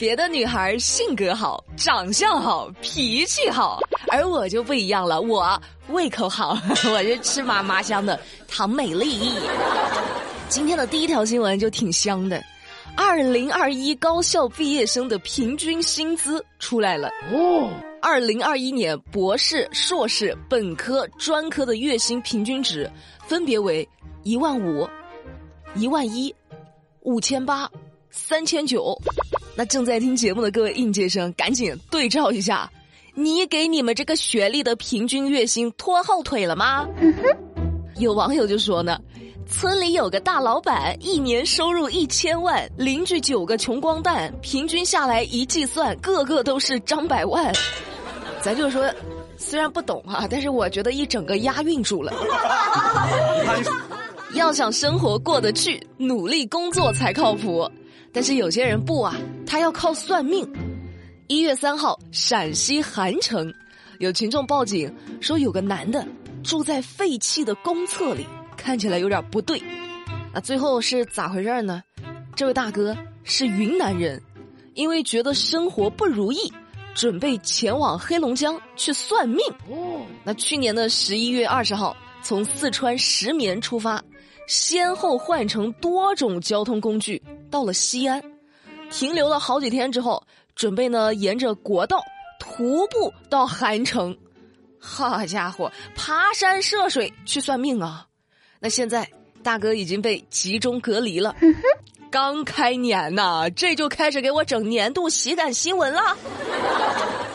别的女孩性格好、长相好、脾气好，而我就不一样了，我胃口好，我是吃嘛嘛香的唐美丽。今天的第一条新闻就挺香的，二零二一高校毕业生的平均薪资出来了哦。二零二一年博士、硕士、本科、专科的月薪平均值分别为一万五、一万一、五千八、三千九。那正在听节目的各位应届生，赶紧对照一下，你给你们这个学历的平均月薪拖后腿了吗？有网友就说呢，村里有个大老板，一年收入一千万，邻居九个穷光蛋，平均下来一计算，个个都是张百万。咱就说，虽然不懂啊，但是我觉得一整个押韵住了。要想生活过得去，努力工作才靠谱。但是有些人不啊，他要靠算命。一月三号，陕西韩城有群众报警说，有个男的住在废弃的公厕里，看起来有点不对。那最后是咋回事呢？这位大哥是云南人，因为觉得生活不如意，准备前往黑龙江去算命。那去年的十一月二十号，从四川石棉出发。先后换乘多种交通工具到了西安，停留了好几天之后，准备呢沿着国道徒步到韩城。好家伙，爬山涉水去算命啊！那现在大哥已经被集中隔离了。刚开年呐，这就开始给我整年度喜感新闻了。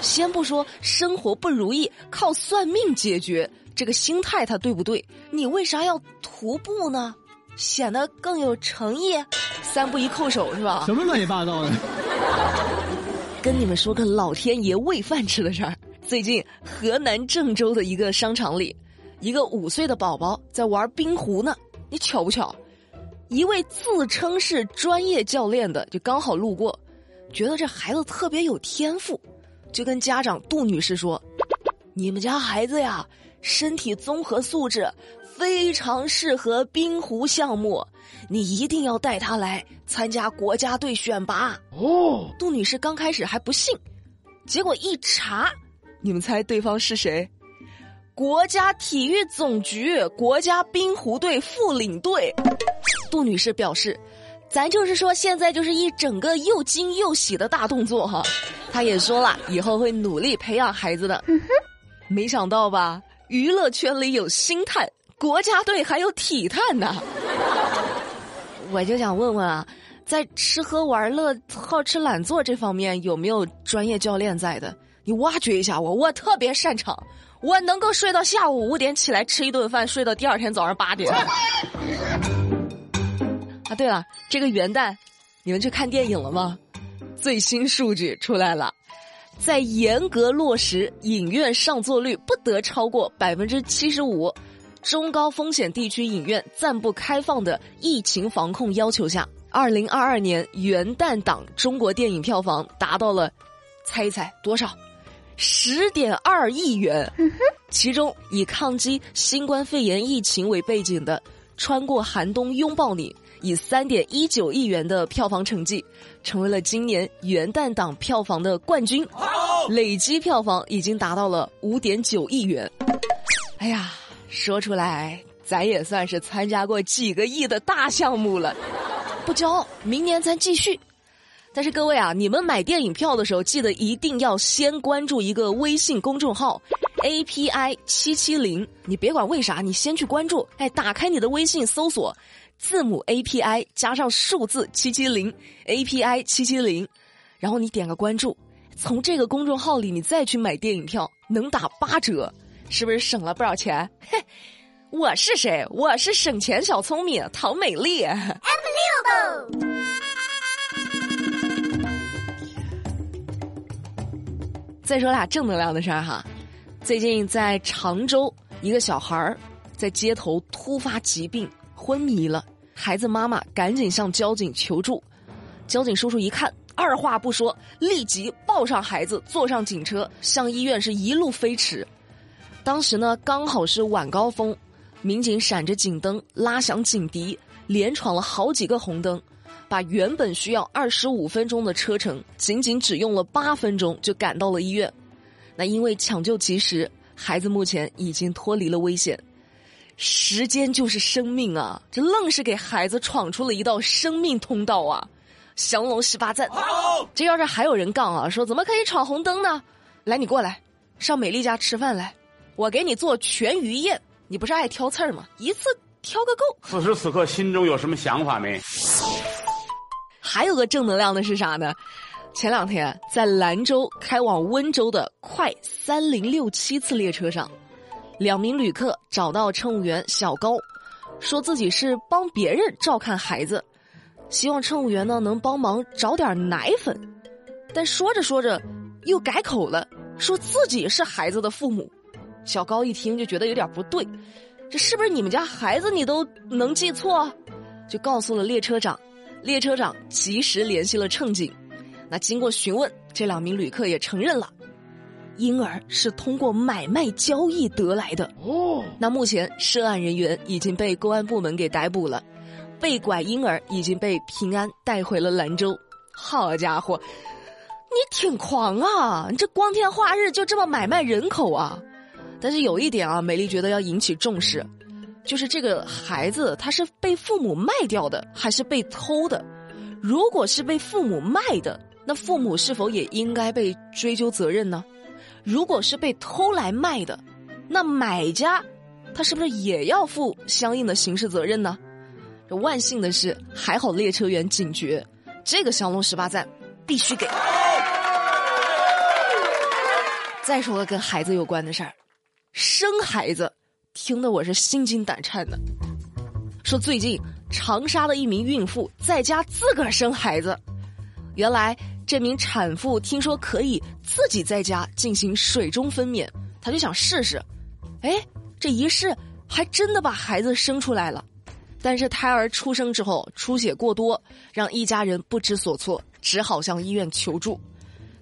先不说生活不如意靠算命解决。这个心态它对不对？你为啥要徒步呢？显得更有诚意，三步一叩首是吧？什么乱七八糟的？跟你们说个老天爷喂饭吃的事儿。最近河南郑州的一个商场里，一个五岁的宝宝在玩冰壶呢。你巧不巧？一位自称是专业教练的就刚好路过，觉得这孩子特别有天赋，就跟家长杜女士说：“你们家孩子呀。”身体综合素质非常适合冰壶项目，你一定要带他来参加国家队选拔哦。杜女士刚开始还不信，结果一查，你们猜对方是谁？国家体育总局国家冰壶队副领队。杜女士表示，咱就是说现在就是一整个又惊又喜的大动作哈。她也说了，以后会努力培养孩子的。没想到吧？娱乐圈里有星探，国家队还有体探呢。我就想问问啊，在吃喝玩乐、好吃懒做这方面有没有专业教练在的？你挖掘一下我，我特别擅长，我能够睡到下午五点起来吃一顿饭，睡到第二天早上八点。啊，对了，这个元旦你们去看电影了吗？最新数据出来了。在严格落实影院上座率不得超过百分之七十五，中高风险地区影院暂不开放的疫情防控要求下，二零二二年元旦档中国电影票房达到了，猜一猜多少？十点二亿元。其中以抗击新冠肺炎疫情为背景的《穿过寒冬拥抱你》。以三点一九亿元的票房成绩，成为了今年元旦档票房的冠军，累计票房已经达到了五点九亿元。哎呀，说出来咱也算是参加过几个亿的大项目了，不骄傲，明年咱继续。但是各位啊，你们买电影票的时候，记得一定要先关注一个微信公众号，API 七七零，你别管为啥，你先去关注，哎，打开你的微信搜索。字母 API 加上数字七七零，API 七七零，然后你点个关注，从这个公众号里你再去买电影票，能打八折，是不是省了不少钱？嘿，我是谁？我是省钱小聪明唐美丽。再说俩正能量的事儿哈，最近在常州，一个小孩儿在街头突发疾病。昏迷了，孩子妈妈赶紧向交警求助，交警叔叔一看，二话不说，立即抱上孩子，坐上警车，向医院是一路飞驰。当时呢，刚好是晚高峰，民警闪着警灯，拉响警笛，连闯了好几个红灯，把把原本需要二十五分钟的车程，仅仅只用了八分钟就赶到了医院。那因为抢救及时，孩子目前已经脱离了危险。时间就是生命啊！这愣是给孩子闯出了一道生命通道啊！降龙十八赞。这要是还有人杠啊，说怎么可以闯红灯呢？来，你过来，上美丽家吃饭来，我给你做全鱼宴。你不是爱挑刺儿吗？一次挑个够。此时此刻心中有什么想法没？还有个正能量的是啥呢？前两天在兰州开往温州的快三零六七次列车上。两名旅客找到乘务员小高，说自己是帮别人照看孩子，希望乘务员呢能帮忙找点奶粉。但说着说着，又改口了，说自己是孩子的父母。小高一听就觉得有点不对，这是不是你们家孩子你都能记错？就告诉了列车长，列车长及时联系了乘警。那经过询问，这两名旅客也承认了。婴儿是通过买卖交易得来的哦。那目前涉案人员已经被公安部门给逮捕了，被拐婴儿已经被平安带回了兰州。好家伙，你挺狂啊！你这光天化日就这么买卖人口啊？但是有一点啊，美丽觉得要引起重视，就是这个孩子他是被父母卖掉的，还是被偷的？如果是被父母卖的，那父母是否也应该被追究责任呢？如果是被偷来卖的，那买家他是不是也要负相应的刑事责任呢？万幸的是，还好列车员警觉，这个降龙十八赞必须给。再说个跟孩子有关的事儿，生孩子听得我是心惊胆颤的。说最近长沙的一名孕妇在家自个儿生孩子，原来。这名产妇听说可以自己在家进行水中分娩，她就想试试。哎，这一试还真的把孩子生出来了。但是胎儿出生之后出血过多，让一家人不知所措，只好向医院求助。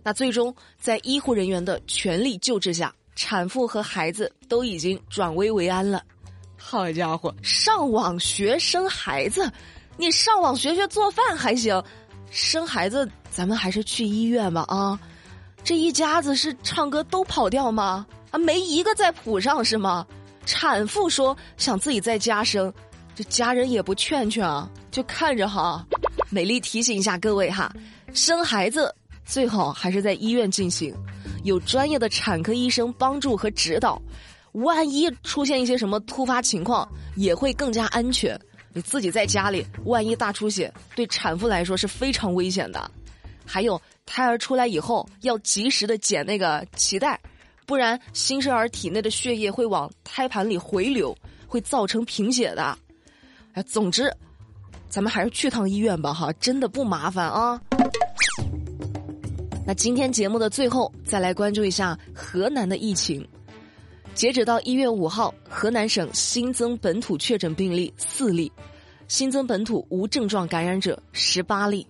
那最终在医护人员的全力救治下，产妇和孩子都已经转危为安了。好家伙，上网学生孩子，你上网学学做饭还行。生孩子，咱们还是去医院吧啊！这一家子是唱歌都跑调吗？啊，没一个在谱上是吗？产妇说想自己在家生，这家人也不劝劝啊，就看着哈。美丽提醒一下各位哈，生孩子最好还是在医院进行，有专业的产科医生帮助和指导，万一出现一些什么突发情况，也会更加安全。你自己在家里，万一大出血，对产妇来说是非常危险的。还有，胎儿出来以后要及时的剪那个脐带，不然新生儿体内的血液会往胎盘里回流，会造成贫血的。哎，总之，咱们还是去趟医院吧，哈，真的不麻烦啊。那今天节目的最后，再来关注一下河南的疫情。截止到一月五号，河南省新增本土确诊病例四例，新增本土无症状感染者十八例。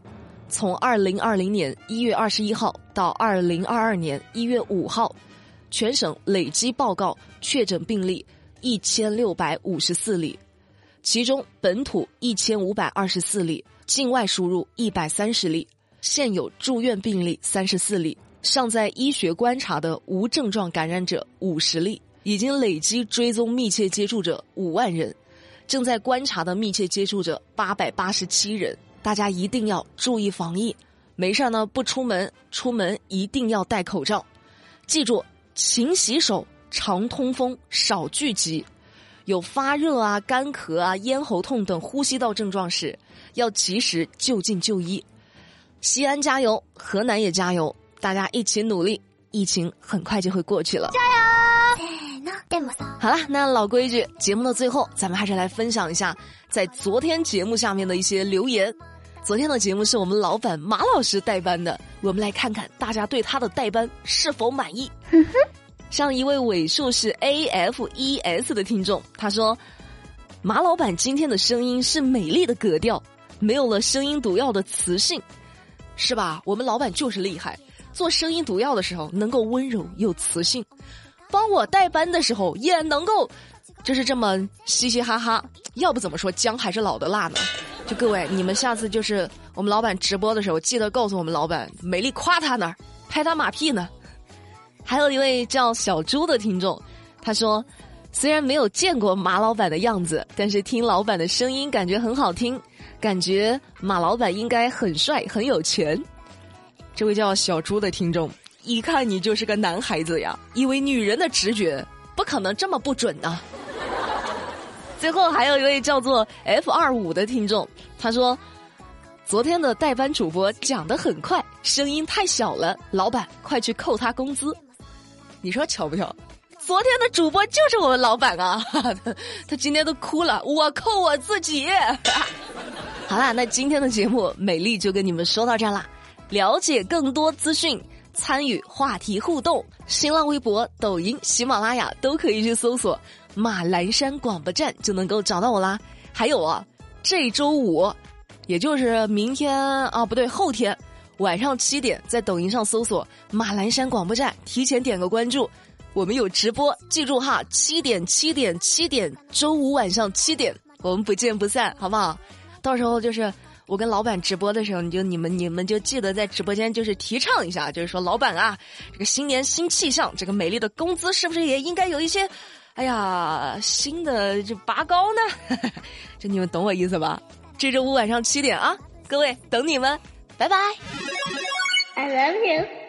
从二零二零年一月二十一号到二零二二年一月五号，全省累计报告确诊病例一千六百五十四例，其中本土一千五百二十四例，境外输入一百三十例，现有住院病例三十四例，尚在医学观察的无症状感染者五十例。已经累计追踪密切接触者五万人，正在观察的密切接触者八百八十七人。大家一定要注意防疫，没事呢不出门，出门一定要戴口罩。记住，勤洗手，常通风，少聚集。有发热啊、干咳啊、咽喉痛等呼吸道症状时，要及时就近就医。西安加油，河南也加油，大家一起努力，疫情很快就会过去了。加油！好了，那老规矩，节目的最后，咱们还是来分享一下在昨天节目下面的一些留言。昨天的节目是我们老板马老师代班的，我们来看看大家对他的代班是否满意。像一位尾数是 A F E S 的听众，他说：“马老板今天的声音是美丽的格调，没有了声音毒药的磁性，是吧？我们老板就是厉害，做声音毒药的时候能够温柔又磁性。”帮我代班的时候也能够，就是这么嘻嘻哈哈，要不怎么说姜还是老的辣呢？就各位，你们下次就是我们老板直播的时候，记得告诉我们老板，美丽夸他那儿，拍他马屁呢。还有一位叫小猪的听众，他说，虽然没有见过马老板的样子，但是听老板的声音感觉很好听，感觉马老板应该很帅很有钱。这位叫小猪的听众，一看你就是个男孩子呀，因为女人的直觉不可能这么不准呢。最后还有一位叫做 F 二五的听众，他说：“昨天的代班主播讲的很快，声音太小了，老板快去扣他工资。”你说巧不巧？昨天的主播就是我们老板啊！他今天都哭了，我扣我自己。好啦，那今天的节目美丽就跟你们说到这儿啦。了解更多资讯，参与话题互动，新浪微博、抖音、喜马拉雅都可以去搜索“马栏山广播站”，就能够找到我啦。还有啊，这周五，也就是明天啊，不对，后天晚上七点，在抖音上搜索“马栏山广播站”，提前点个关注，我们有直播，记住哈，七点七点七点，周五晚上七点，我们不见不散，好不好？到时候就是。我跟老板直播的时候，你就你们你们就记得在直播间就是提倡一下，就是说老板啊，这个新年新气象，这个美丽的工资是不是也应该有一些，哎呀，新的就拔高呢？这你们懂我意思吧？这周五晚上七点啊，各位等你们，拜拜。I love you.